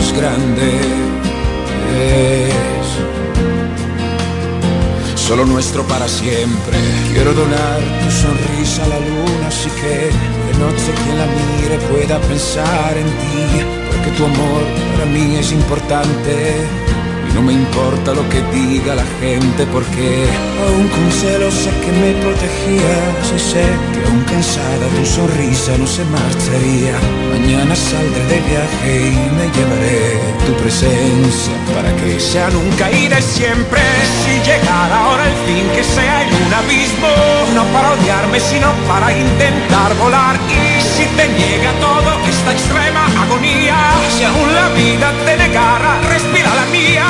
más grande es solo nuestro para siempre. Quiero donar tu sonrisa a la luna, así que de noche quien la mire pueda pensar en ti, porque tu amor para mí es importante no me importa lo que diga la gente porque aún con celos sé que me protegías y sé que aún cansada tu sonrisa no se marcharía. Mañana saldré de viaje y me llevaré tu presencia para que sea nunca y de siempre. Si llegara ahora el fin que sea en un abismo, no para odiarme sino para intentar volar y si te niega todo esta extrema agonía, si aún la vida te negara, respira la mía.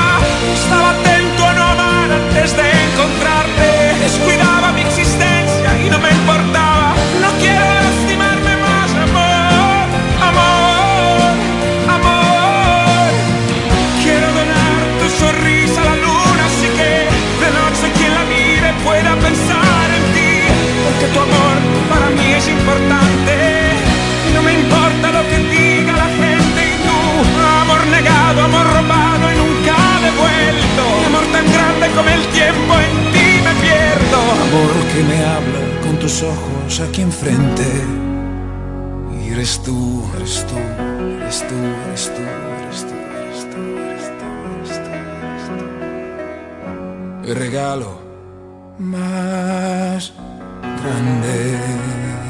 Estaba atento a no amar antes de encontrarte. Descuidaba mi existencia y no me importaba. No quiero lastimarme más, amor, amor, amor. Quiero donar tu sonrisa a la luna, así que de noche quien la mire pueda pensar en ti. Porque tu amor para mí es importante. Amor tan grande como el tiempo en ti me pierdo. Amor que me habla con tus ojos aquí enfrente. Y eres tú, eres tú, eres tú, eres tú, eres tú, eres tú, eres tú, eres tú, eres tú. El regalo más grande.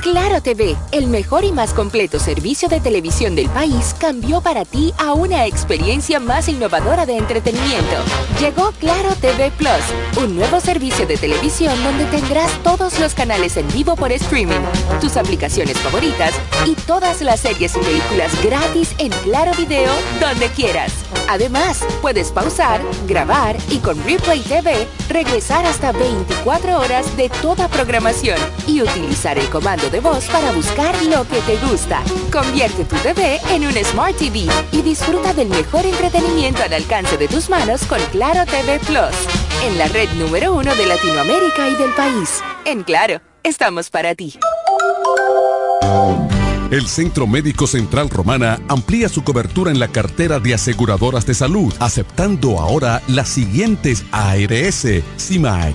Claro TV, el mejor y más completo servicio de televisión del país, cambió para ti a una experiencia más innovadora de entretenimiento. Llegó Claro TV Plus, un nuevo servicio de televisión donde tendrás todos los canales en vivo por streaming, tus aplicaciones favoritas y todas las series y películas gratis en Claro Video donde quieras. Además, puedes pausar, grabar y con Replay TV regresar hasta 24 horas de toda programación y utilizar el comando de voz para buscar lo que te gusta. Convierte tu TV en un Smart TV y disfruta del mejor entretenimiento al alcance de tus manos con Claro TV Plus, en la red número uno de Latinoamérica y del país. En Claro, estamos para ti. El Centro Médico Central Romana amplía su cobertura en la cartera de aseguradoras de salud, aceptando ahora las siguientes ARS, CIMAC,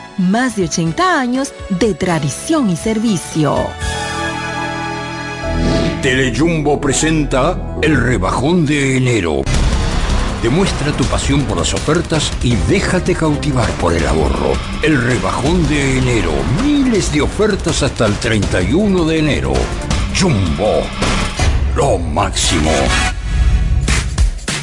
más de 80 años de tradición y servicio. Telejumbo presenta el rebajón de enero. Demuestra tu pasión por las ofertas y déjate cautivar por el ahorro. El rebajón de enero. Miles de ofertas hasta el 31 de enero. Jumbo. lo máximo.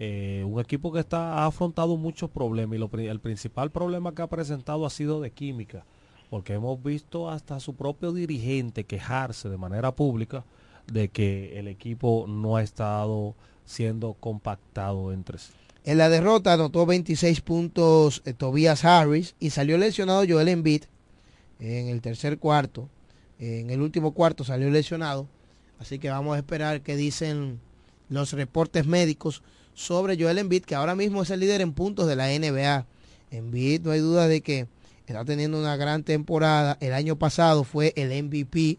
eh, un equipo que está, ha afrontado muchos problemas y el principal problema que ha presentado ha sido de química, porque hemos visto hasta su propio dirigente quejarse de manera pública de que el equipo no ha estado siendo compactado entre sí. En la derrota anotó 26 puntos eh, Tobias Harris y salió lesionado Joel Embiid en el tercer cuarto. En el último cuarto salió lesionado. Así que vamos a esperar qué dicen los reportes médicos sobre Joel Embiid, que ahora mismo es el líder en puntos de la NBA. Embiid, no hay duda de que está teniendo una gran temporada. El año pasado fue el MVP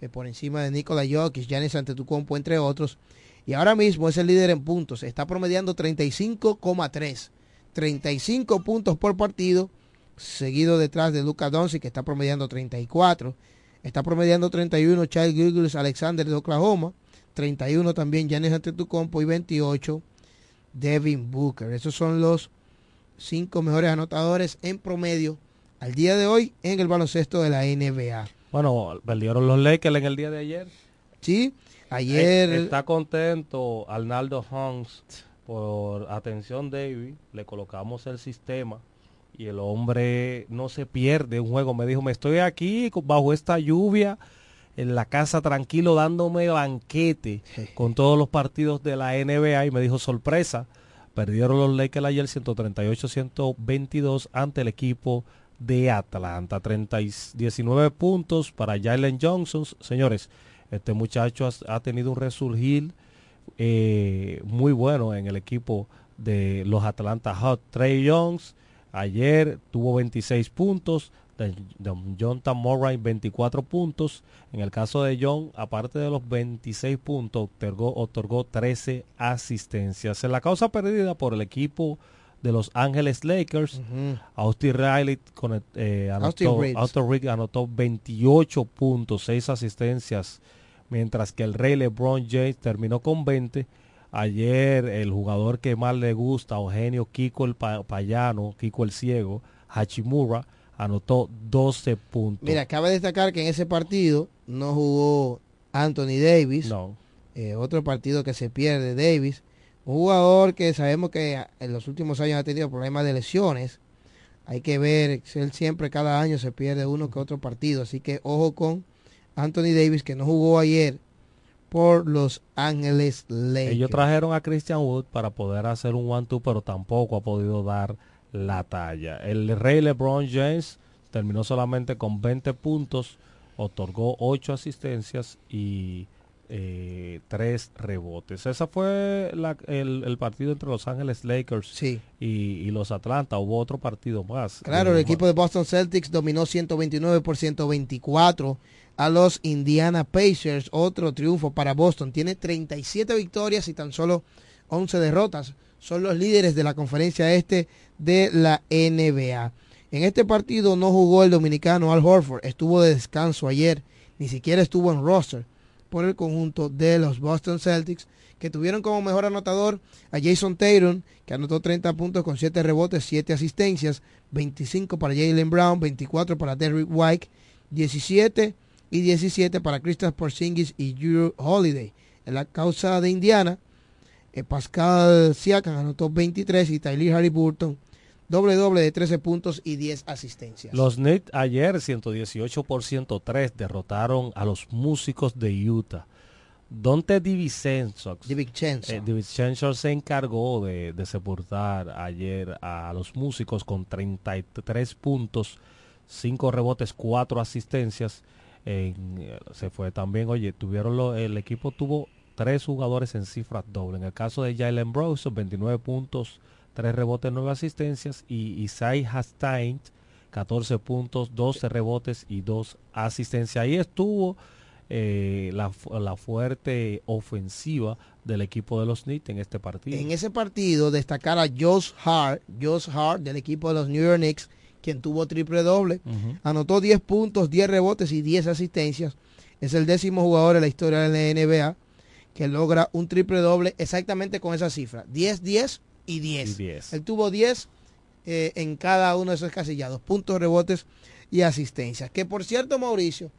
eh, por encima de Nikola Jokic, Giannis Antetokounmpo, entre otros. Y ahora mismo es el líder en puntos. Está promediando 35,3. 35 puntos por partido, seguido detrás de Luka Doncic, que está promediando 34. Está promediando 31 Charles Gilgis Alexander de Oklahoma. 31 también Giannis Antetokounmpo y 28 Devin Booker. Esos son los cinco mejores anotadores en promedio al día de hoy en el baloncesto de la NBA. Bueno, perdieron los Lakers en el día de ayer. Sí, ayer. Eh, está contento Arnaldo Hans por atención David. Le colocamos el sistema y el hombre no se pierde un juego. Me dijo, me estoy aquí bajo esta lluvia en la casa tranquilo dándome banquete con todos los partidos de la NBA y me dijo sorpresa, perdieron los Lakers ayer 138-122 ante el equipo de Atlanta, 30 19 puntos para Jalen Johnson, señores, este muchacho ha, tenido un resurgir eh, muy bueno en el equipo de los Atlanta Hot. Trey Jones ayer tuvo 26 puntos, John Tamorray 24 puntos. En el caso de John, aparte de los 26 puntos, otorgó, otorgó 13 asistencias. En la causa perdida por el equipo de Los Ángeles Lakers, Austin Riley con, eh, anotó, Austin anotó 28 puntos, 6 asistencias, mientras que el Rey LeBron James terminó con 20. Ayer el jugador que más le gusta, Eugenio Kiko el Payano, Kiko el Ciego, Hachimura, anotó 12 puntos. Mira, cabe destacar que en ese partido no jugó Anthony Davis. No. Eh, otro partido que se pierde Davis. Un jugador que sabemos que en los últimos años ha tenido problemas de lesiones. Hay que ver, él siempre cada año se pierde uno que otro partido. Así que ojo con Anthony Davis que no jugó ayer por los Ángeles Lakers. Ellos trajeron a Christian Wood para poder hacer un one-two, pero tampoco ha podido dar la talla. El rey LeBron James terminó solamente con 20 puntos, otorgó 8 asistencias y eh, 3 rebotes. Ese fue el, partido entre Los Ángeles Lakers y, los Atlanta. Hubo otro partido más. Claro, el equipo de Boston Celtics dominó 129 por 124 a los Indiana Pacers. Otro triunfo para Boston. Tiene 37 victorias y tan solo 11 derrotas. Son los líderes de la conferencia este de la NBA. En este partido no jugó el dominicano Al Horford, estuvo de descanso ayer, ni siquiera estuvo en roster por el conjunto de los Boston Celtics, que tuvieron como mejor anotador a Jason Tatum, que anotó 30 puntos con 7 rebotes, 7 asistencias, 25 para Jalen Brown, 24 para Derrick White, 17 y 17 para Kristaps Porzingis y Drew Holiday. En la causa de Indiana, eh, Pascal Siakam anotó 23 y Tyler Harry Burton doble doble de 13 puntos y 10 asistencias. Los Knicks ayer 118 por 103 derrotaron a los músicos de Utah. Dante Divicenzo Divincenzo. eh, Divincenzo se encargó de, de sepultar ayer a los músicos con 33 puntos, 5 rebotes, 4 asistencias. En, eh, se fue también, oye, tuvieron lo- el equipo tuvo tres jugadores en cifras dobles. En el caso de Jalen Brose, 29 puntos, 3 rebotes, 9 asistencias. Y Isai Hastain, 14 puntos, 12 rebotes y 2 asistencias. Ahí estuvo eh, la, la fuerte ofensiva del equipo de los Knicks en este partido. En ese partido destacar a Josh Hart, Josh Hart del equipo de los New York Knicks, quien tuvo triple doble. Anotó 10 puntos, 10 rebotes y 10 asistencias. Es el décimo jugador en la historia de la NBA que logra un triple doble exactamente con esa cifra. 10, 10 y 10. Y 10. Él tuvo 10 eh, en cada uno de esos casillados. Puntos, rebotes y asistencias. Que por cierto, Mauricio,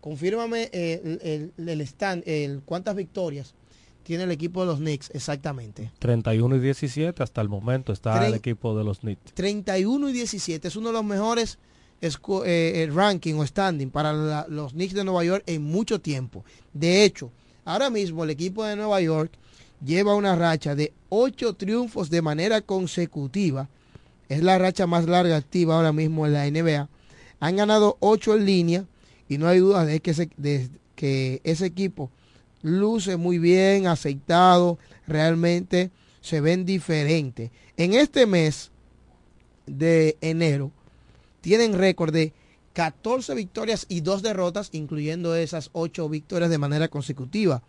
confírmame eh, el, el- el stand, el, cuántas victorias tiene el equipo de los Knicks exactamente. 31 y 17 hasta el momento está el equipo de los Knicks. 31 y 17 es uno de los mejores eh, eh, ranking o standing para la- los Knicks de Nueva York en mucho tiempo. De hecho, ahora mismo el equipo de Nueva York lleva una racha de 8 triunfos de manera consecutiva. Es la racha más larga activa ahora mismo en la NBA. Han ganado 8 en línea y no hay duda de que ese, de que ese equipo luce muy bien, aceitado, realmente se ven diferentes. En este mes de enero tienen récord de 14 victorias y 2 derrotas, incluyendo esas 8 victorias de manera consecutiva.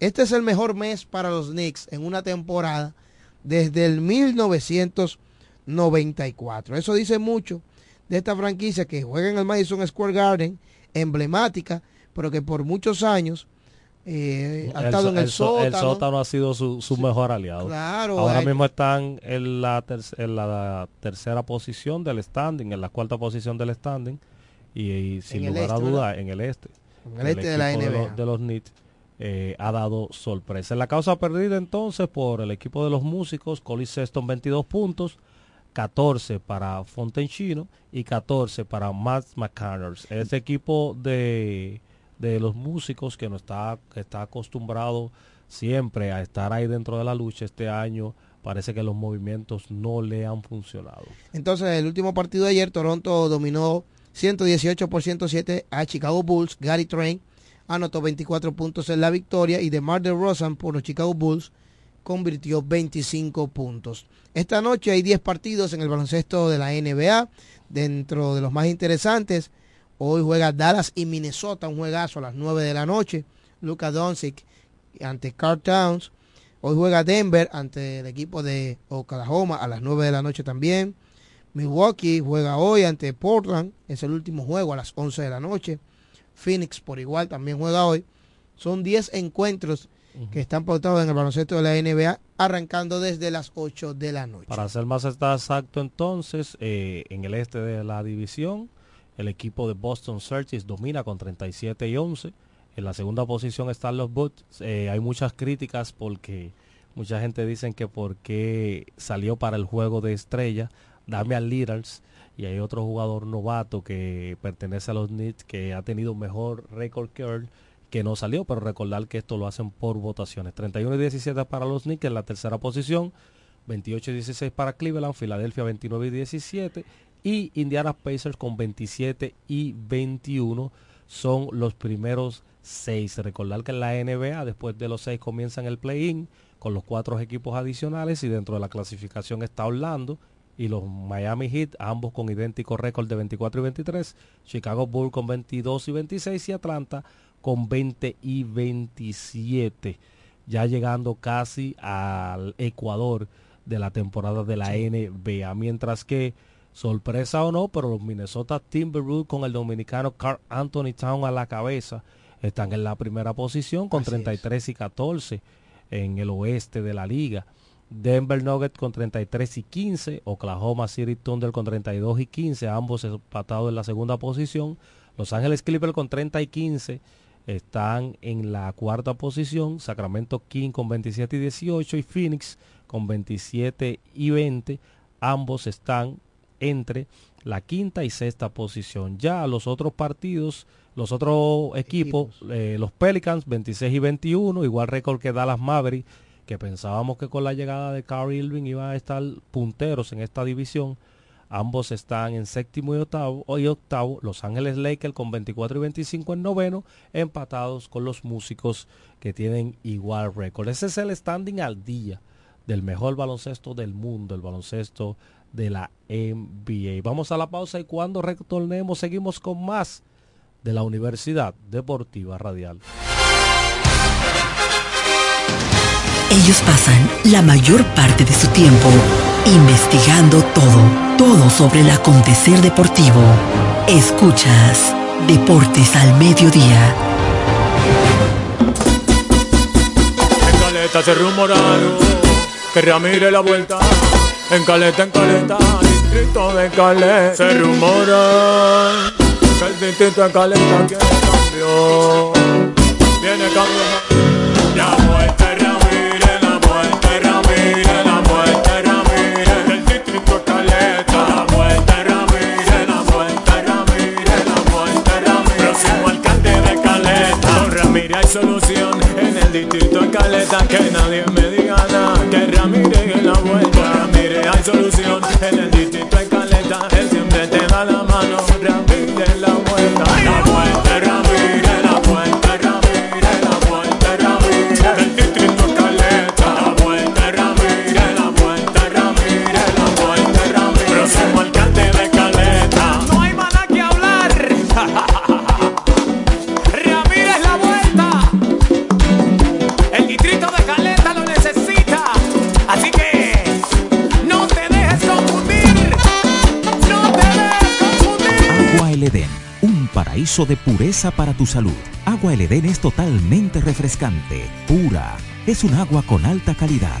Este es el mejor mes para los Knicks en una temporada desde el 1994. Eso dice mucho de esta franquicia que juega en el Madison Square Garden, emblemática, pero que por muchos años eh, ha estado en el, so- sótano. el sótano ha sido su, su mejor aliado. Claro, Ahora hay- mismo están en la, ter- en la tercera posición del standing, en la cuarta posición del standing. Y, y sin lugar a este, duda, ¿verdad? en el este. En el este de la NBA. los, de los Knicks eh, ha dado sorpresa. En la causa perdida entonces por el equipo de los músicos, Collie Sexton 22 puntos, 14 para Fontenchino y 14 para Matt McConnors. Ese equipo de, de los músicos que no está, que está acostumbrado siempre a estar ahí dentro de la lucha este año, parece que los movimientos no le han funcionado. Entonces, el último partido de ayer, Toronto dominó 118 por 107 a Chicago Bulls. Gary Train anotó 24 puntos en la victoria y DeMar DeRozan por los Chicago Bulls convirtió 25 puntos. Esta noche hay 10 partidos en el baloncesto de la NBA. Dentro de los más interesantes, hoy juega Dallas y Minnesota, un juegazo a las 9 de la noche. Luka Doncic ante Carl Towns. Hoy juega Denver ante el equipo de Oklahoma a las 9 de la noche también. Milwaukee juega hoy ante Portland, es el último juego a las 11 de la noche. Phoenix por igual también juega hoy. Son 10 encuentros que están pautados en el baloncesto de la NBA, arrancando desde las 8 de la noche. Para ser más exacto entonces, eh, en el este de la división, el equipo de Boston Celtics domina con 37 y 11. En la segunda posición están los Bucks. Eh, hay muchas críticas porque mucha gente dice que porque salió para el juego de estrella Damian Lillard y hay otro jugador novato que pertenece a los Knicks que ha tenido mejor récord que él que no salió, pero recordar que esto lo hacen por votaciones. 31 y 17 para los Knicks en la tercera posición, 28 y 16 para Cleveland, Filadelfia 29 y 17 y Indiana Pacers con 27 y 21 son los primeros seis. Recordar que en la NBA después de los seis comienzan el play-in con los cuatro equipos adicionales y dentro de la clasificación está Orlando y los Miami Heat, ambos con idéntico récord de 24 y 23, Chicago Bulls con 22 y 26 y Atlanta con 20 y 27, ya llegando casi al Ecuador de la temporada de la NBA, mientras que sorpresa o no, pero los Minnesota Timberwolves con el dominicano Carl Anthony Town a la cabeza están en la primera posición con Así 33 y 14 en el oeste de la liga. Denver Nuggets con 33 y 15, Oklahoma City Thunder con 32 y 15, ambos empatados en la segunda posición. Los Ángeles Clippers con 30 y 15 están en la cuarta posición, Sacramento King con 27 y 18 y Phoenix con 27 y 20, ambos están entre la quinta y sexta posición. Ya los otros partidos Los otros equipos, eh, los Pelicans 26 y 21, igual récord que Dallas Maverick, que pensábamos que con la llegada de Kyrie Irving iban a estar punteros en esta división. Ambos están en séptimo y octavo, y octavo. Los Ángeles Lakers con 24 y 25 en noveno, empatados con los músicos que tienen igual récord. Ese es el standing al día del mejor baloncesto del mundo, el baloncesto de la NBA. Vamos a la pausa y cuando retornemos seguimos con más de la Universidad Deportiva Radial. Ellos pasan la mayor parte de su tiempo investigando todo, todo sobre el acontecer deportivo. Escuchas Deportes al Mediodía. En Caleta se rumoraron que Ramírez la vuelta. En Caleta, en Caleta, distrito de Caleta. Se rumora que el distrito de Caleta quiere cambio. Viene cambio. La solución en el distrito de Caleta. Que nadie me diga nada. Que Ramírez en la vuelta. Ramírez hay solución en el distrito de Caleta. Él siempre te da la mano. Ramírez la. De pureza para tu salud. Agua El Edén es totalmente refrescante, pura. Es un agua con alta calidad,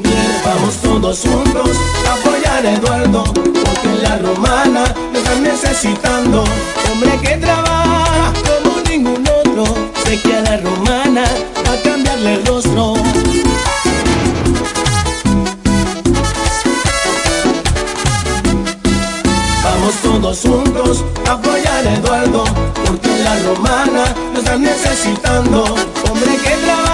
Vamos todos juntos a apoyar a Eduardo, porque la romana lo están necesitando, hombre que trabaja como ningún otro, sé que la romana a cambiarle el rostro. Vamos todos juntos a apoyar a Eduardo, porque la romana lo están necesitando. Hombre que trabaja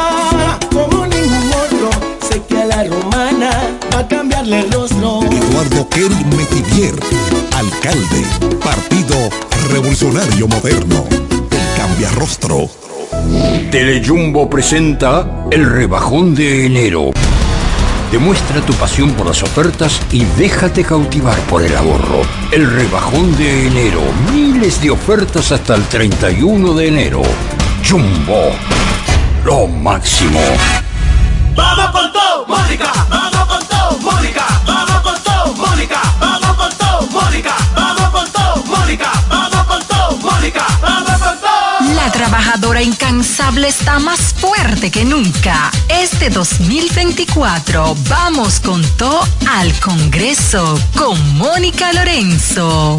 romana va a cambiarle el rostro. Eduardo Kerry Metivier, alcalde, Partido Revolucionario Moderno, el cambia rostro. Telejumbo presenta el rebajón de enero. Demuestra tu pasión por las ofertas y déjate cautivar por el ahorro. El rebajón de enero. Miles de ofertas hasta el 31 de enero. Jumbo. Lo máximo. Vamos con Mónica, vamos con todo, Mónica, vamos con todo, Mónica, vamos con todo, Mónica, vamos con todo, Mónica, vamos con todo, Mónica, vamos con todo. La trabajadora incansable está más fuerte que nunca. Este 2024 vamos con todo al Congreso con Mónica Lorenzo.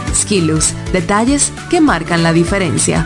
Skilus, detalles que marcan la diferencia.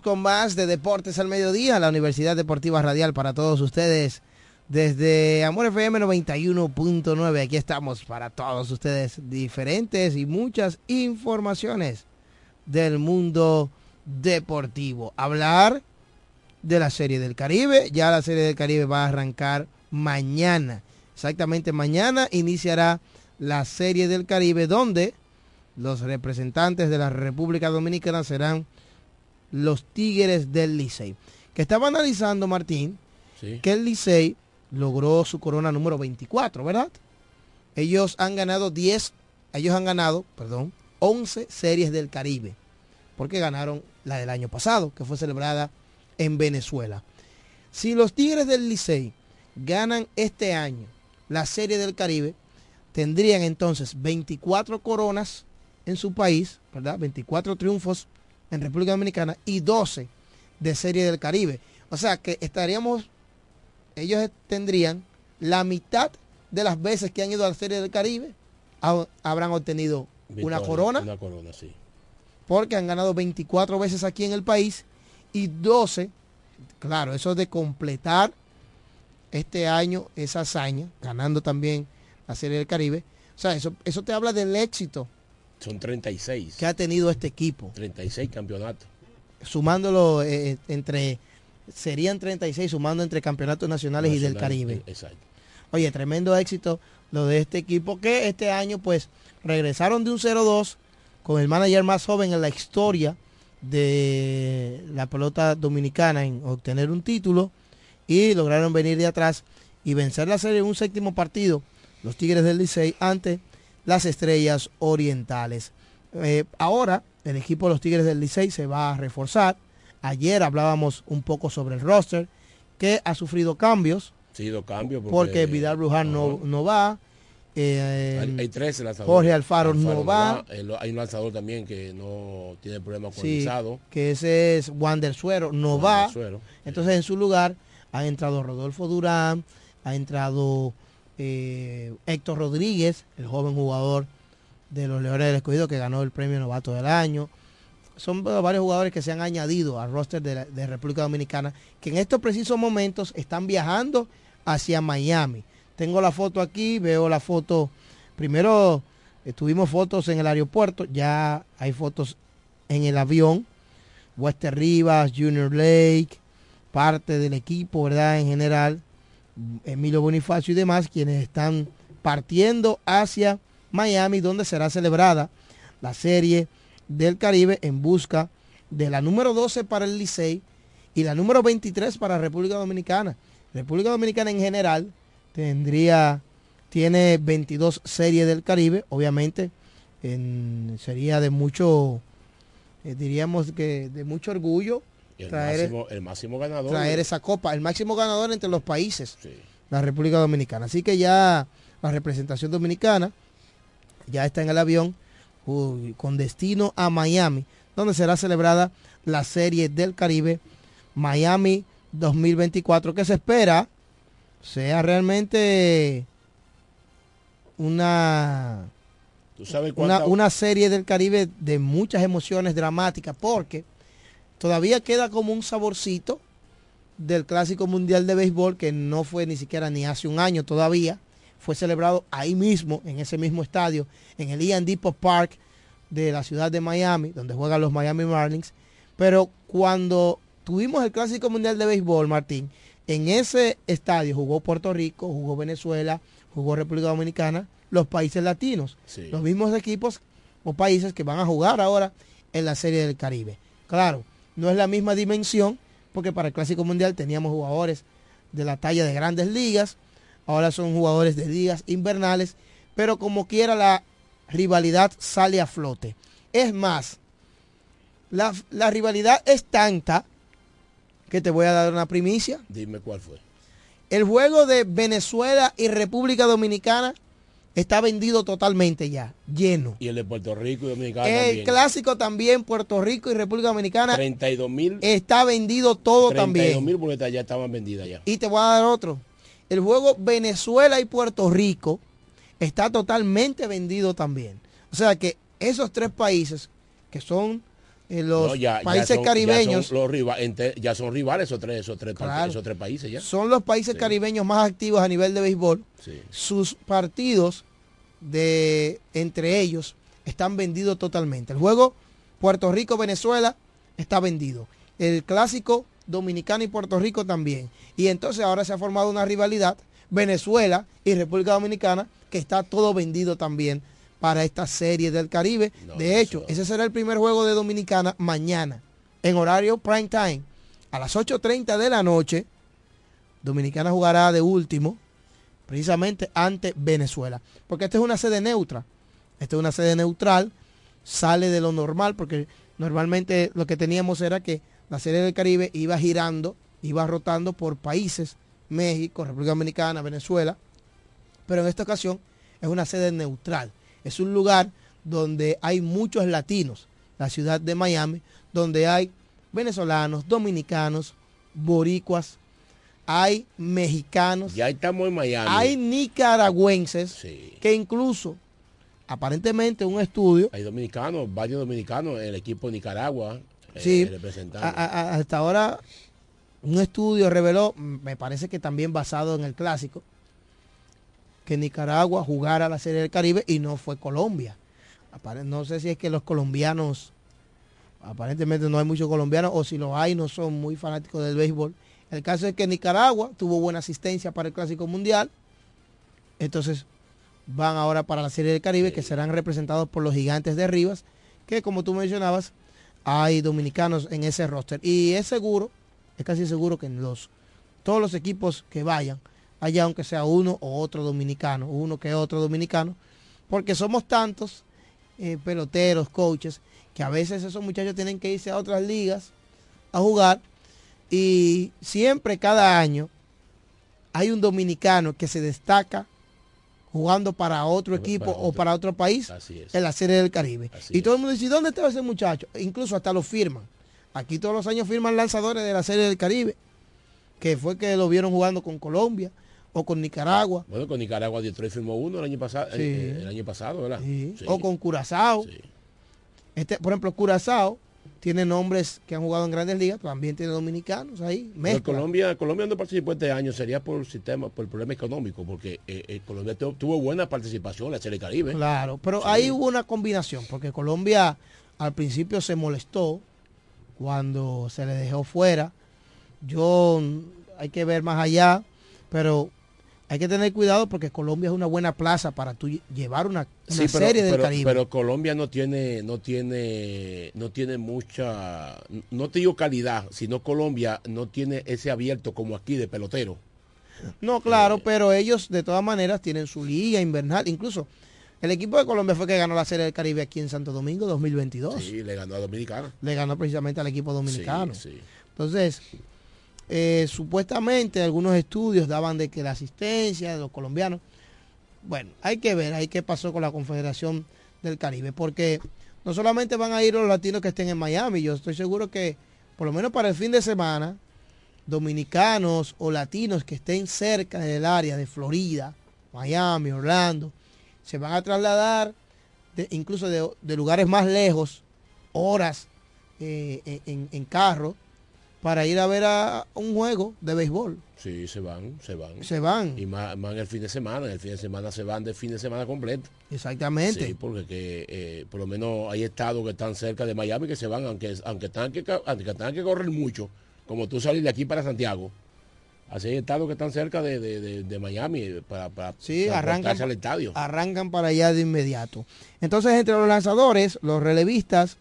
Con más de Deportes al Mediodía, la Universidad Deportiva Radial para todos ustedes. Desde Amor FM 91.9, aquí estamos para todos ustedes, diferentes y muchas informaciones del mundo deportivo. Hablar de la Serie del Caribe, ya la Serie del Caribe va a arrancar mañana. Exactamente mañana iniciará la Serie del Caribe donde los representantes de la República Dominicana serán los Tigres del Licey. Que estaba analizando, Martín, que el Licey logró su corona número 24, ¿verdad? Ellos han ganado 10, ellos han ganado, perdón, 11 series del Caribe, porque ganaron la del año pasado, que fue celebrada en Venezuela. Si los Tigres del Licey ganan este año la serie del Caribe, tendrían entonces 24 coronas en su país, ¿verdad? 24 triunfos en República Dominicana y 12 de Serie del Caribe. O sea que estaríamos, ellos tendrían la mitad de las veces que han ido a la Serie del Caribe, habrán obtenido una corona. Una corona, sí. Porque han ganado 24 veces aquí en el país y 12, claro, eso de completar este año esa hazaña, ganando también la Serie del Caribe. O sea, eso, eso te habla del éxito son 36. Que ha tenido este equipo. 36 campeonatos. Sumándolo eh, entre, serían 36 sumando entre campeonatos nacionales y del Caribe. Exacto. Oye, tremendo éxito lo de este equipo que este año pues regresaron de un 0-2 con el manager más joven en la historia de la pelota dominicana en obtener un título y lograron venir de atrás y vencer la serie en un séptimo partido, los Tigres del Licey, ante las Estrellas Orientales. Eh, ahora el equipo de los Tigres del Licey se va a reforzar. Ayer hablábamos un poco sobre el roster que ha sufrido cambios. sido cambios porque, Vidal Bruján no, no va. Eh, hay, tres lanzadores. Jorge Alfaro, no va. Hay un lanzador también que no tiene problemas con sí, que ese es Wander Suero, no va. Entonces en su lugar ha entrado Rodolfo Durán, ha entrado eh, Héctor Rodríguez, el joven jugador de los Leones del Escogido que ganó el premio Novato del Año. Son varios jugadores que se han añadido al roster de, de República Dominicana que en estos precisos momentos están viajando hacia Miami. Tengo la foto aquí, veo la foto. Primero tuvimos fotos en el aeropuerto, ya hay fotos en el avión. Wester Rivas, Junior Lake, parte del equipo, ¿verdad? En general. Emilio Bonifacio y demás, quienes están partiendo hacia Miami, donde será celebrada la serie del Caribe en busca de la número 12 para el Licey y la número 23 para República Dominicana. República Dominicana en general tendría, tiene 22 series del Caribe, obviamente sería de mucho, eh, diríamos que de mucho orgullo El, traer, máximo, el máximo ganador. traer esa copa, el máximo ganador entre los países, la República Dominicana. Así que ya la representación dominicana ya está en el avión con destino a Miami, donde será celebrada la Serie del Caribe Miami 2024, que se espera sea realmente una, ¿Tú sabes una, una serie del Caribe de muchas emociones dramáticas, porque todavía queda como un saborcito del Clásico Mundial de Béisbol, que no fue ni siquiera ni hace un año todavía, fue celebrado ahí mismo, en ese mismo estadio, en el Ian Depot Park de la ciudad de Miami, donde juegan los Miami Marlins. Pero cuando tuvimos el Clásico Mundial de Béisbol, Martín, en ese estadio jugó Puerto Rico, jugó Venezuela, jugó República Dominicana, los países latinos, Sí. los mismos equipos o países que van a jugar ahora en la Serie del Caribe. Claro, no es la misma dimensión, porque para el Clásico Mundial teníamos jugadores de la talla de grandes ligas, ahora son jugadores de ligas invernales, pero como quiera la rivalidad sale a flote. Es más, la, la rivalidad es tanta que te voy a dar una primicia. Dime cuál fue. El juego de Venezuela y República Dominicana está vendido totalmente ya, lleno. Y el de Puerto Rico y Dominicana El también. clásico también, Puerto Rico y República Dominicana, 32 mil. está vendido todo 32 también. mil boletas ya estaban vendidas ya. Y te voy a dar otro. El juego Venezuela y Puerto Rico está totalmente vendido también. O sea que esos tres países, que son los No, ya- ya países son- caribeños, Ya son, los ya son rivales esos tres, esos tres, pa- Claro. esos tres países ya. son los países caribeños más activos a nivel de béisbol. Sí. Sus partidos de entre ellos están vendidos totalmente. El juego Puerto Rico-Venezuela está vendido. El clásico Dominicana y Puerto Rico también. Y entonces ahora se ha formado una rivalidad Venezuela y República Dominicana que está todo vendido también para esta serie del Caribe. de hecho, ese será el primer juego de Dominicana mañana en horario prime time a las 8.30 de la noche. Dominicana jugará de último precisamente ante Venezuela. Porque esta es una sede neutra. Esta es una sede neutral. Sale de lo normal porque normalmente lo que teníamos era que la serie del Caribe iba girando, iba rotando por países, México, República Dominicana, Venezuela. Pero en esta ocasión es una sede neutral. Es un lugar donde hay muchos latinos. La ciudad de Miami, donde hay venezolanos, dominicanos, boricuas, hay mexicanos, Ya estamos en Miami. hay nicaragüenses que incluso aparentemente un estudio Hay dominicanos, varios dominicanos en el equipo de Nicaragua eh, Sí, a- a- hasta ahora un estudio reveló, me parece que también basado en el clásico, que Nicaragua jugara la Serie del Caribe y no fue Colombia. No sé si es que los colombianos, aparentemente no hay muchos colombianos, o si los hay no son muy fanáticos del béisbol. El caso es que Nicaragua tuvo buena asistencia para el Clásico Mundial, entonces van ahora para la Serie del Caribe, que serán representados por los gigantes de Rivas, que como tú mencionabas, hay dominicanos en ese roster. Y es seguro, es casi seguro que en los todos los equipos que vayan, haya aunque sea uno o otro dominicano, uno que otro dominicano, porque somos tantos eh, peloteros, coaches, que a veces esos muchachos tienen que irse a otras ligas a jugar y siempre cada año hay un dominicano que se destaca jugando para otro equipo o para otro país Así es. en la Serie del Caribe. y todo el mundo dice, ¿dónde estaba ese muchacho? E incluso hasta lo firman. Aquí todos los años firman lanzadores de la Serie del Caribe, que fue que lo vieron jugando con Colombia o con Nicaragua Bueno, con Nicaragua Detroit firmó uno el año pasado, Sí. eh, el año pasado, ¿verdad? Sí, Sí. o con Curazao. Este, por ejemplo, Curazao tiene nombres que han jugado en grandes ligas, también tiene dominicanos ahí. Colombia, Colombia no participó este año, sería por el sistema, por el problema económico, porque eh, eh, Colombia tu- tuvo buena participación en la Serie Caribe. Claro, pero ahí hubo una combinación, porque Colombia al principio se molestó cuando se le dejó fuera. Yo hay que ver más allá, pero hay que tener cuidado porque Colombia es una buena plaza para tú llevar una, una Sí, pero, serie del pero- Caribe. pero Colombia no tiene, no tiene, no tiene mucha, no te digo calidad, sino Colombia no tiene ese abierto como aquí de pelotero. No, claro, pero ellos de todas maneras tienen su liga invernal. Incluso el equipo de Colombia fue que ganó la Serie del Caribe aquí en Santo Domingo 2022. Sí, le ganó a Dominicana. Le ganó precisamente al equipo dominicano. Sí, sí. Entonces, eh, supuestamente algunos estudios daban de que la asistencia de los colombianos, bueno, hay que ver ahí qué pasó con la Confederación del Caribe, porque no solamente van a ir los latinos que estén en Miami, yo estoy seguro que por lo menos para el fin de semana, dominicanos o latinos que estén cerca del área de Florida, Miami, Orlando, se van a trasladar de- incluso de, lugares más lejos, horas eh, en, en carro, para ir a ver a un juego de béisbol. Sí, se van, se van. Se van. Y más, más en el fin de semana, en el fin de semana se van de fin de semana completo. Exactamente. Sí, porque que, eh, por lo menos hay estados que están cerca de Miami que se van, aunque, aunque, tengan que, aunque tengan que correr mucho, como tú salir de aquí para Santiago. Así hay estados que están cerca de, de- de- de Miami para, para Sí, arrancan, al estadio. arrancan para allá de inmediato. Entonces, entre los lanzadores, los relevistas,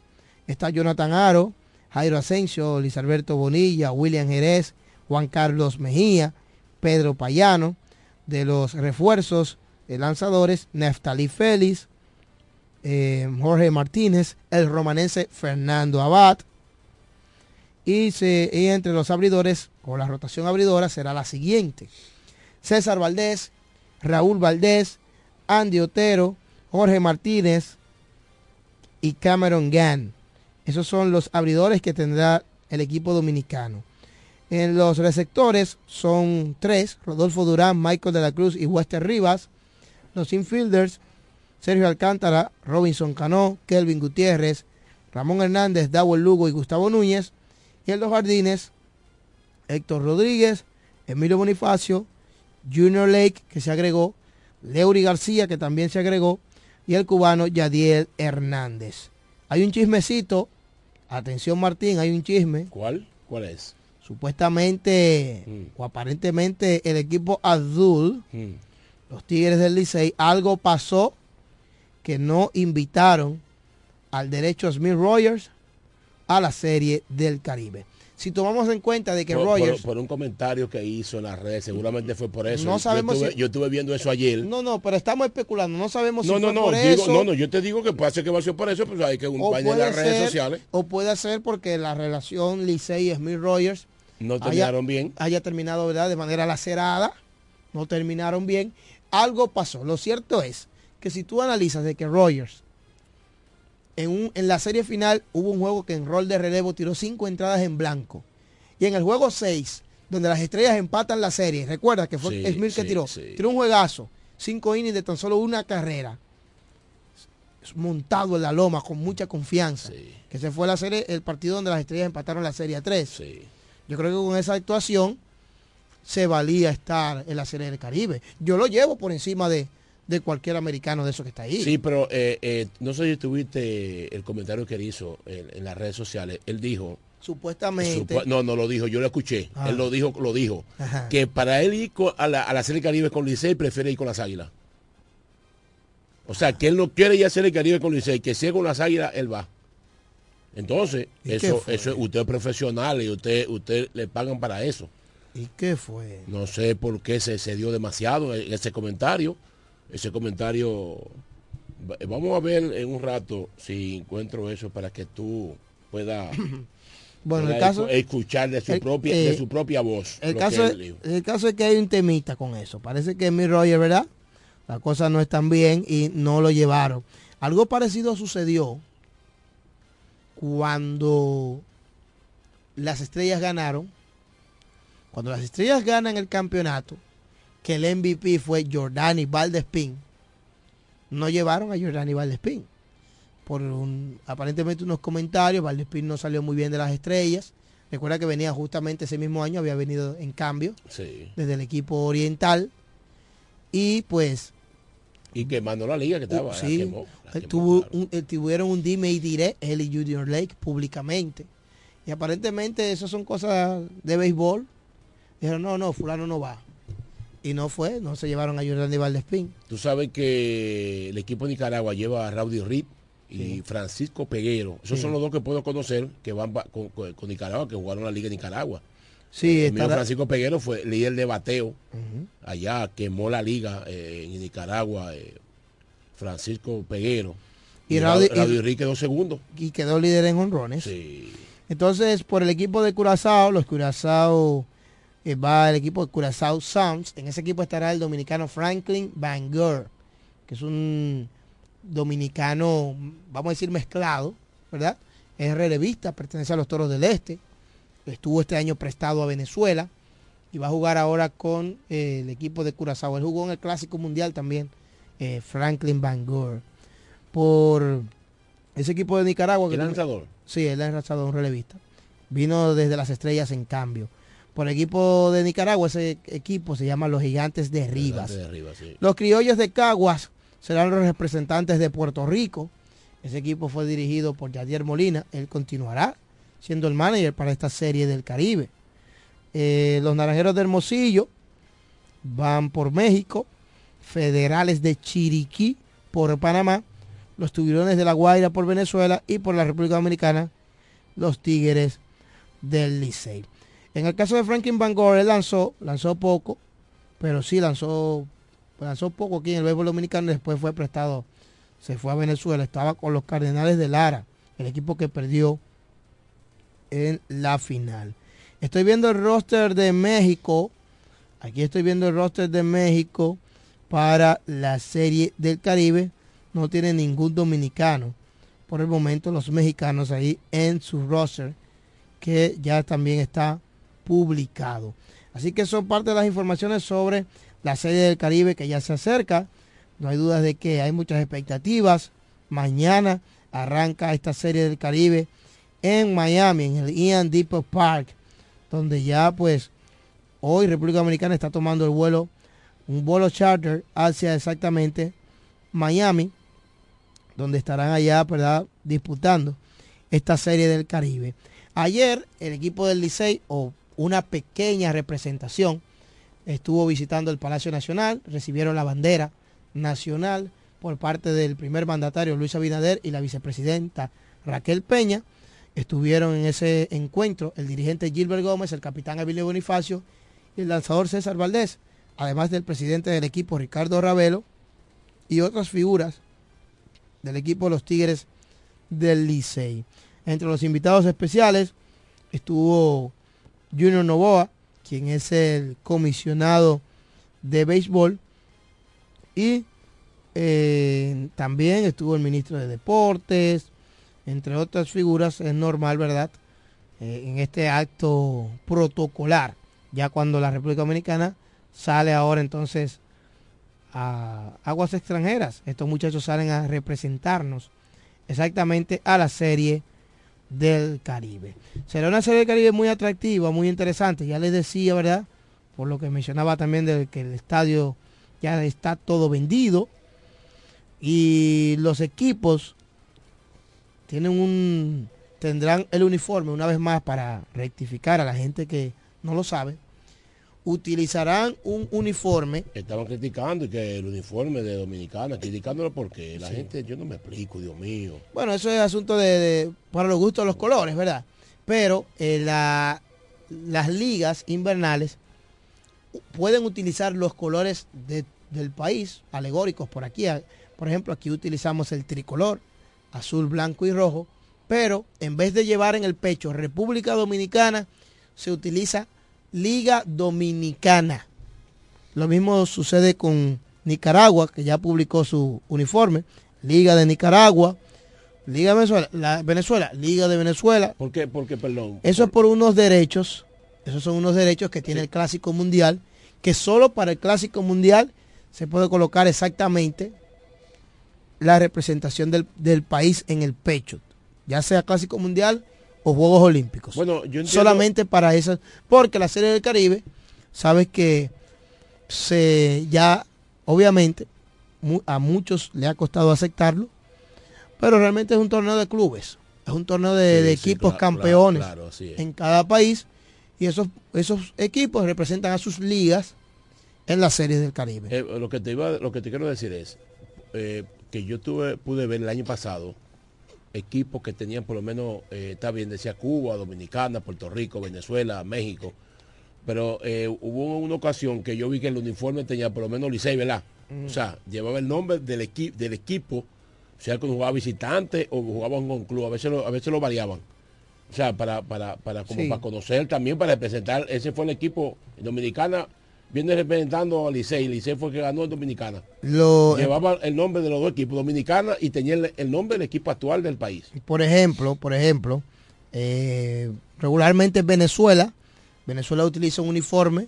está Jonathan Aro, Jairo Asensio, Luis Alberto Bonilla, William Jerez, Juan Carlos Mejía, Pedro Payano. De los refuerzos lanzadores, Neftali Félix, eh, Jorge Martínez, el romanense Fernando Abad. Y entre los abridores, o la rotación abridora, será la siguiente. César Valdés, Raúl Valdés, Andy Otero, Jorge Martínez y Cameron Gann. Esos son los abridores que tendrá el equipo dominicano. En los receptores son tres, Rodolfo Durán, Michael de la Cruz y Wester Rivas. Los infielders, Sergio Alcántara, Robinson Cano, Kelvin Gutiérrez, Ramón Hernández, Dawel Lugo y Gustavo Núñez. Y en los jardines, Héctor Rodríguez, Emilio Bonifacio, Junior Lake, que se agregó, Leury García, que también se agregó, y el cubano Yadiel Hernández. Hay un chismecito, atención Martín, hay un chisme. ¿Cuál? ¿Cuál es? Supuestamente o aparentemente el equipo azul, los Tigres del Licey, algo pasó que no invitaron al derecho Smith Rogers a la serie del Caribe. Si tomamos en cuenta de que por, Rogers por un comentario que hizo en las redes, seguramente fue por eso. No Yo sabemos estuve- si- Yo estuve viendo eso ayer. No, no, pero estamos especulando, no sabemos si No, no, fue no, por digo- eso. no, no, yo te digo que puede ser que va a ser por eso, pues hay que un en las redes sociales. O puede ser porque la relación Licey y Smith Rogers No haya- terminaron bien. Haya terminado ¿verdad? de manera lacerada, no terminaron bien. Algo pasó. Lo cierto es que si tú analizas de que Rogers en, un- en la serie final hubo un juego que en rol de relevo tiró cinco entradas en blanco. Y en el juego 6, donde las estrellas empatan la serie, recuerda que fue Sí, Smith que sí, tiró, sí. tiró un juegazo, cinco innings de tan solo una carrera, montado en la loma con mucha confianza, que se fue la serie, el partido donde las estrellas empataron la serie a 3. Yo creo que con esa actuación se valía estar en la serie del Caribe. Yo lo llevo por encima de, de cualquier americano de esos que está ahí. Sí, pero eh, eh, no sé si tuviste el comentario que él hizo en, en las redes sociales. Él dijo, Supuestamente. no, no lo dijo, yo lo escuché. Ah. Él lo dijo, lo dijo, Ajá. que para él ir co- a la, a la serie Caribe con Licey prefiere ir con las águilas. O sea, que él no quiere ir a el Caribe con Licey, que si es con las águilas, él va. Entonces, ¿Y qué eso, eso es- usted es profesional y usted, usted le pagan para eso. ¿Y qué fue? No sé por qué se, se dio demasiado ese comentario. Ese comentario, va- vamos a ver en un rato si encuentro eso para que tú puedas Bueno, el caso- escuchar de su el- propia, eh, de su propia voz. El caso, es, el caso es que hay un temita con eso. Parece que mi Roger, ¿verdad? La cosa no están bien y no lo llevaron. Algo parecido sucedió cuando las estrellas ganaron. Cuando las estrellas ganan el campeonato, que el MVP fue Jordani Valdespín, no llevaron a Jordani Valdespín. Por un- aparentemente unos comentarios, Valdespín no salió muy bien de las estrellas. Recuerda que venía justamente ese mismo año, había venido en cambio Sí. desde el equipo oriental. Y pues Y quemando la liga que estaba. Uh, la sí, quemó, la quemó, tuvo claro. un- tuvieron un dime y diré, él y Junior Lake, públicamente. Y aparentemente eso son cosas de béisbol. Dijeron, no, no, fulano no va. Y no fue, no se llevaron a Jordan Valdespín. Tú sabes que el equipo de Nicaragua lleva a Raudy Reed y Sí. Francisco Peguero. Esos Sí. son los dos que puedo conocer que van con, con- con Nicaragua, que jugaron la Liga de Nicaragua. Sí, el mío Francisco Peguero fue líder de bateo allá, quemó la liga eh, en Nicaragua. eh, Francisco Peguero. Y Y, y- Reed quedó segundo. y quedó líder en honrones. Sí. Entonces, por el equipo de Curazao, los Curazao eh, va el equipo de Curazao Sounds. En ese equipo estará el dominicano Franklin Bangor, que es un dominicano, vamos a decir, mezclado, ¿verdad? Es relevista, pertenece a los Toros del Este. Estuvo este año prestado a Venezuela y va a jugar ahora con eh, el equipo de Curazao. Él jugó en el Clásico Mundial también, eh, Franklin Bangor. Por ese equipo de Nicaragua. que ¿El tú- lanzador? Sí, él es lanzador, un relevista. Vino desde las estrellas en cambio. Por el equipo de Nicaragua, ese equipo se llama los Gigantes de Rivas. De arriba, sí. Los criollos de Caguas serán los representantes de Puerto Rico. Ese equipo fue dirigido por Yadier Molina. Él continuará siendo el manager para esta serie del Caribe. Eh, los naranjeros de Hermosillo van por México. Federales de Chiriquí por Panamá. Los tiburones de La Guaira por Venezuela. Y por la República Dominicana, los Tigres del Licey. En el caso de Franklin Van Gore, él lanzó, lanzó poco, pero sí lanzó, lanzó poco aquí en el béisbol dominicano después fue prestado, se fue a Venezuela, estaba con los Cardenales de Lara, el equipo que perdió en la final. Estoy viendo el roster de México, aquí estoy viendo el roster de México para la serie del Caribe, no tiene ningún dominicano. Por el momento los mexicanos ahí en su roster que ya también está publicado. Así que son parte de las informaciones sobre la serie del Caribe que ya se acerca. No hay dudas de que hay muchas expectativas. Mañana arranca esta serie del Caribe en Miami, en el Ian Depot Park, donde ya pues hoy República Dominicana está tomando el vuelo, un vuelo charter hacia exactamente Miami, donde estarán allá, ¿verdad? Disputando esta serie del Caribe. Ayer el equipo del Licey, o una pequeña representación, estuvo visitando el Palacio Nacional, recibieron la bandera nacional por parte del primer mandatario Luis Abinader y la vicepresidenta Raquel Peña. Estuvieron en ese encuentro el dirigente Gilbert Gómez, el capitán Abilio Bonifacio y el lanzador César Valdés, además del presidente del equipo Ricardo Ravelo y otras figuras del equipo los Tigres del Licey. Entre los invitados especiales estuvo Junior Novoa, quien es el comisionado de béisbol, y eh, también estuvo el ministro de Deportes, entre otras figuras, es normal, ¿verdad? Eh, en este acto protocolar, ya cuando la República Dominicana sale ahora entonces a aguas extranjeras. Estos muchachos salen a representarnos exactamente a la serie del Caribe. Será una serie del Caribe muy atractiva, muy interesante. Ya les decía, ¿verdad? Por lo que mencionaba también de que el estadio ya está todo vendido. Y los equipos tienen un tendrán el uniforme una vez más para rectificar a la gente que no lo sabe. Utilizarán un uniforme Estaban criticando que el uniforme de Dominicana, criticándolo porque la Sí. gente, yo no me explico, Dios mío. Bueno, eso es asunto de, de- para los gustos de los colores, ¿verdad? Pero eh, la- las ligas invernales pueden utilizar los colores de- del país, alegóricos por aquí. Por ejemplo, aquí utilizamos el tricolor, azul, blanco y rojo, pero en vez de llevar en el pecho República Dominicana, se utiliza Liga Dominicana. Lo mismo sucede con Nicaragua, que ya publicó su uniforme. Liga de Nicaragua, Liga de Venezuela, la- Venezuela, Liga de Venezuela. ¿Por qué? Porque, perdón. Eso es por unos derechos, esos son unos derechos que tiene el Clásico Mundial, que solo para el Clásico Mundial se puede colocar exactamente la representación del, del país en el pecho, ya sea Clásico Mundial o Juegos Olímpicos. Bueno, yo entiendo- Solamente para esas, porque la Serie del Caribe, sabes que se ya, obviamente, a muchos le ha costado aceptarlo, pero realmente es un torneo de clubes, es un torneo de, Sí, de sí, equipos claro, campeones claro, en cada país y esos, esos equipos representan a sus ligas en la serie del Caribe. Eh, lo que te iba, lo que te quiero decir es eh, que yo tuve, pude ver el año pasado equipos que tenían por lo menos, eh, está bien, decía Cuba, Dominicana, Puerto Rico, Venezuela, México, pero eh, hubo una ocasión que yo vi que el uniforme tenía por lo menos Licey, ¿verdad? Mm. O sea, llevaba el nombre del, equi del equipo, sea que jugaba visitante o jugaban con club, a veces lo, a veces lo variaban. O sea, para, para, para, como Sí. para conocer también, para representar, ese fue el equipo Dominicana, viene representando a Licey, Licey fue el que ganó en Dominicana. Lo, Llevaba el nombre de los dos equipos, Dominicana, y tenía el, el nombre del equipo actual del país. por ejemplo, por ejemplo, eh, regularmente en Venezuela, Venezuela utiliza un uniforme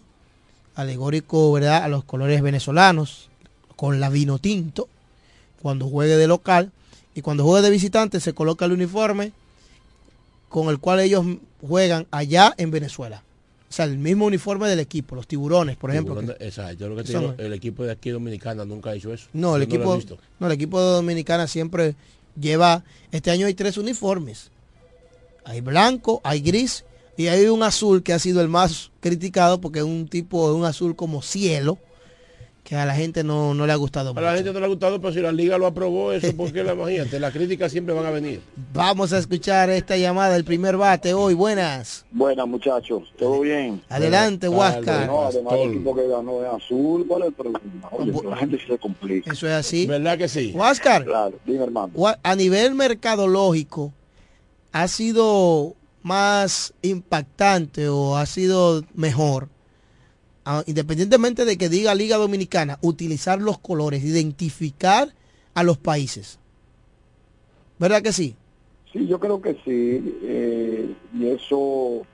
alegórico, ¿verdad? A los colores venezolanos, con la vino tinto, cuando juegue de local, y cuando juegue de visitante se coloca el uniforme con el cual ellos juegan allá en Venezuela. O sea, el mismo uniforme del equipo, los tiburones, por ejemplo. Tiburones, que- exacto, lo que te digo, el equipo de aquí Dominicana nunca ha hecho eso. No, el equipo, no, el equipo de Dominicana siempre lleva, este año hay tres uniformes. Hay blanco, hay gris y hay un azul que ha sido el más criticado porque es un tipo de un azul como cielo que a la gente no, no le ha gustado A mucho. la gente no le ha gustado, pero si la liga lo aprobó, eso porque la imagínate, las críticas siempre van a venir. Vamos a escuchar esta llamada, el primer bate hoy. Buenas. Buenas muchachos, ¿todo bien? Adelante, Huáscar. No, además el equipo que ganó es azul, ¿cuál es el problema? Oye, la gente se complica. Eso es así. ¿Verdad que sí? Huáscar, Claro, dime hermano. A nivel mercadológico, ¿ha sido más impactante o ha sido mejor, independientemente de que diga Liga Dominicana, utilizar los colores, identificar a los países? ¿Verdad que sí? Sí, yo creo que sí, eh, y eso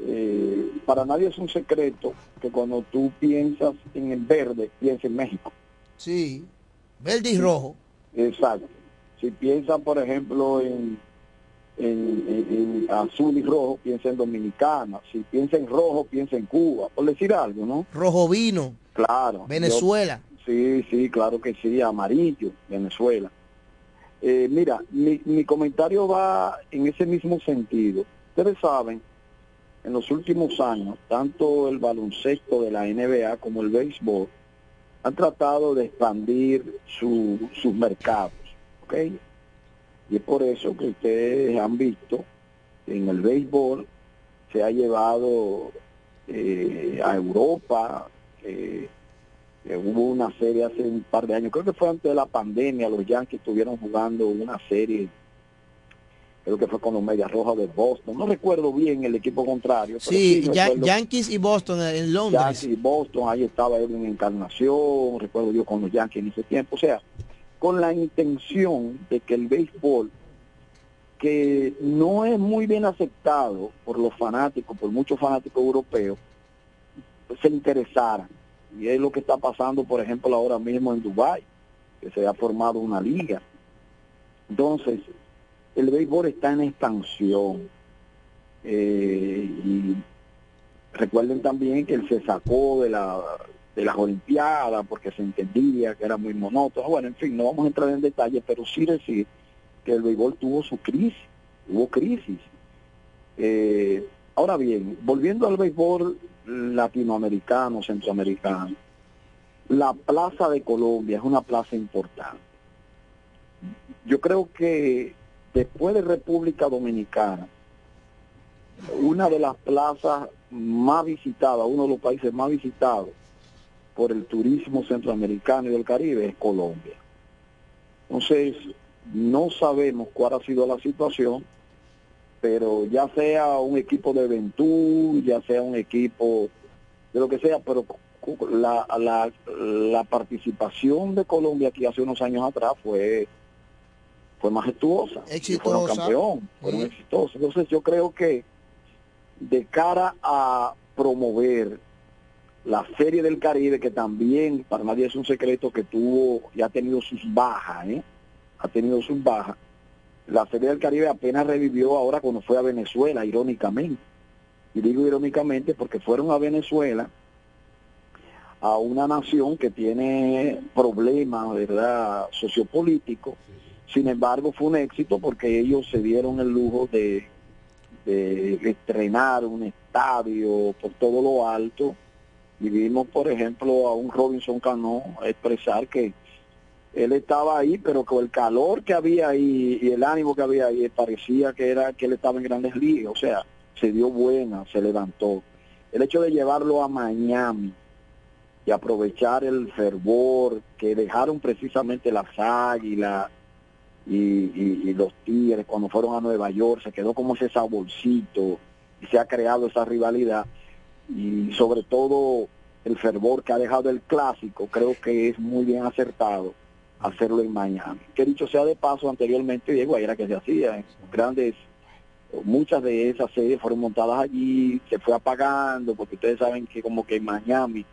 eh, para nadie es un secreto que cuando tú piensas en el verde, piensas en México. Sí, verde y rojo. Exacto. Si piensas, por ejemplo, en, en, azul y rojo, piensa en Dominicana. Si piensa en rojo, piensa en Cuba, por decir algo, ¿no? Rojo vino, Claro. Venezuela. Yo- sí, sí, claro que sí, amarillo, Venezuela. Eh, mira, mi, mi comentario va en ese mismo sentido. Ustedes saben, en los últimos años, tanto el baloncesto de la NBA como el béisbol han tratado de expandir su- sus mercados. Y es por eso que ustedes han visto que en el béisbol se ha llevado eh, a Europa, eh, eh, hubo una serie hace un par de años, creo que fue antes de la pandemia, los Yankees estuvieron jugando una serie, creo que fue con los Medias Rojas de Boston, no recuerdo bien el equipo contrario. pero Sí, Ya- recuerdo- Yankees y Boston en Londres. Yankees y Boston, ahí estaba él en Encarnación, recuerdo yo con los Yankees en ese tiempo, o sea, con la intención de que el béisbol, que no es muy bien aceptado por los fanáticos, por muchos fanáticos europeos, se interesaran. Y es lo que está pasando, por ejemplo, ahora mismo en Dubái, que se ha formado una liga. Entonces, el béisbol está en expansión. Eh, y recuerden también que él se sacó de la de las olimpiadas porque se entendía que era muy monótono. Bueno en fin no vamos a entrar en detalles pero sí decir que el béisbol tuvo su crisis hubo crisis. Eh, ahora bien volviendo al béisbol latinoamericano centroamericano la plaza de Colombia es una plaza importante. Yo creo que después de República Dominicana una de las plazas más visitadas, uno de los países más visitados por el turismo centroamericano y del Caribe es Colombia. Entonces, no sabemos cuál ha sido la situación, pero ya sea un equipo de Ventur, ya sea un equipo de lo que sea, pero la, la, la participación de Colombia aquí hace unos años atrás fue fue majestuosa. Fueron campeón, fueron Sí. exitosos. Entonces yo creo que de cara a promover la Serie del Caribe, que también para nadie es un secreto que tuvo y ha tenido sus bajas, ¿eh? ha tenido sus bajas. La Serie del Caribe apenas revivió ahora cuando fue a Venezuela, irónicamente. Y digo irónicamente porque fueron a Venezuela, a una nación que tiene problemas, ¿verdad?, sociopolíticos. Sin embargo, fue un éxito porque ellos se dieron el lujo de, de estrenar un estadio por todo lo alto Y vimos, por ejemplo, a un Robinson Cano expresar que él estaba ahí, pero con el calor que había ahí y el ánimo que había ahí, parecía que era que él estaba en grandes ligas. O sea, se dio buena, se levantó. El hecho de llevarlo a Miami y aprovechar el fervor que dejaron precisamente las águilas y, y- y los tigres cuando fueron a Nueva York, se quedó como ese saborcito y se ha creado esa rivalidad y sobre todo el fervor que ha dejado el clásico, creo que es muy bien acertado hacerlo en Miami. Que dicho sea de paso, anteriormente Diego era que se hacía grandes muchas de esas series fueron montadas allí, se fue apagando, porque ustedes saben que como que en Miami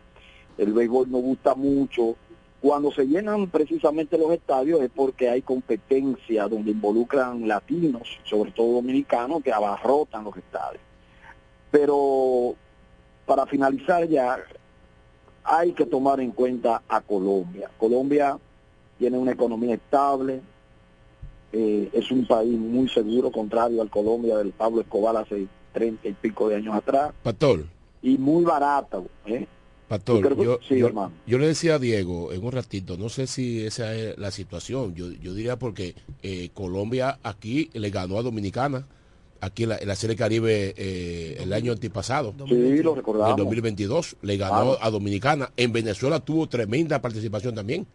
el béisbol no gusta mucho. Cuando se llenan precisamente los estadios es porque hay competencia donde involucran latinos, sobre todo dominicanos, que abarrotan los estadios. Pero para finalizar ya, hay que tomar en cuenta a Colombia. Colombia tiene una economía estable, eh, es un país muy seguro, contrario al Colombia del Pablo Escobar hace treinta y pico de años atrás, Pastor, y muy barata. ¿eh? Pastor, Yo creo que- yo, sí, yo- yo le decía a Diego en un ratito, no sé si esa es la situación, yo, yo diría porque eh, Colombia aquí le ganó a Dominicana, aquí en la, en la Serie Caribe eh, el año antipasado. Sí, lo recordamos. En 2022 le ganó Claro. a Dominicana. En Venezuela tuvo tremenda participación también.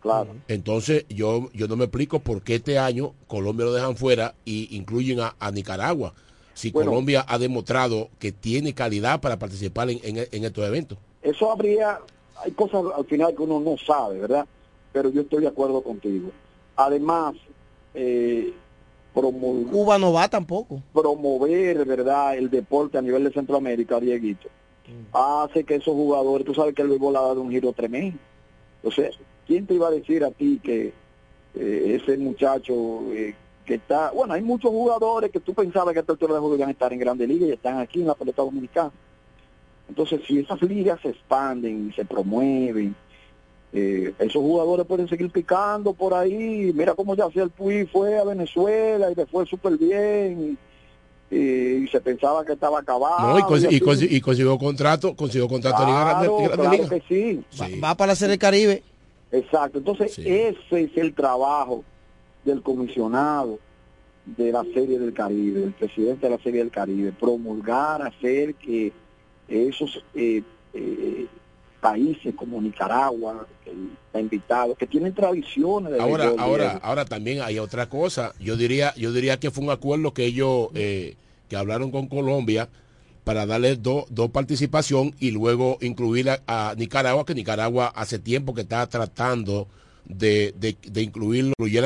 Claro. Entonces yo, yo no me explico por qué este año Colombia lo dejan fuera y incluyen a, a Nicaragua. Si Bueno. Colombia ha demostrado que tiene calidad para participar en, en- en estos eventos. Eso habría, hay cosas al final que uno no sabe, ¿verdad? Pero yo estoy de acuerdo contigo. Además, eh, promo- Cuba no va tampoco. promover, ¿verdad?, el deporte a nivel de Centroamérica, Dieguito, hace que esos jugadores, tú sabes que el béisbol ha dado un giro tremendo. Entonces, ¿quién te iba a decir a ti que eh, ese muchacho eh, que está, bueno, hay muchos jugadores que tú pensabas que a esta altura de juego iban a estar en Grandes Ligas y están aquí en la pelota dominicana. Entonces, si esas ligas se expanden y se promueven, eh, esos jugadores pueden seguir picando por ahí. Mira cómo ya el Puy fue a Venezuela y le fue súper bien. Y, y se pensaba que estaba acabado. No, y, consi- y así. consi- y consiguió contrato, consiguió contrato en Liga Grande- Claro, Liga Grande claro Liga. que sí. Va para la Serie del Caribe. Exacto. Entonces, ese es el trabajo del comisionado de la Serie del Caribe, del presidente de la Serie del Caribe, promulgar, hacer que esos eh, eh, países como Nicaragua, que está invitado, que tienen tradiciones de Ahora, ahora, ahora también hay otra cosa. Yo diría, yo diría que fue un acuerdo que ellos eh, que hablaron con Colombia para darle do- dos participación y luego incluir a, a Nicaragua, que Nicaragua hace tiempo que está tratando de, de, de incluirlo,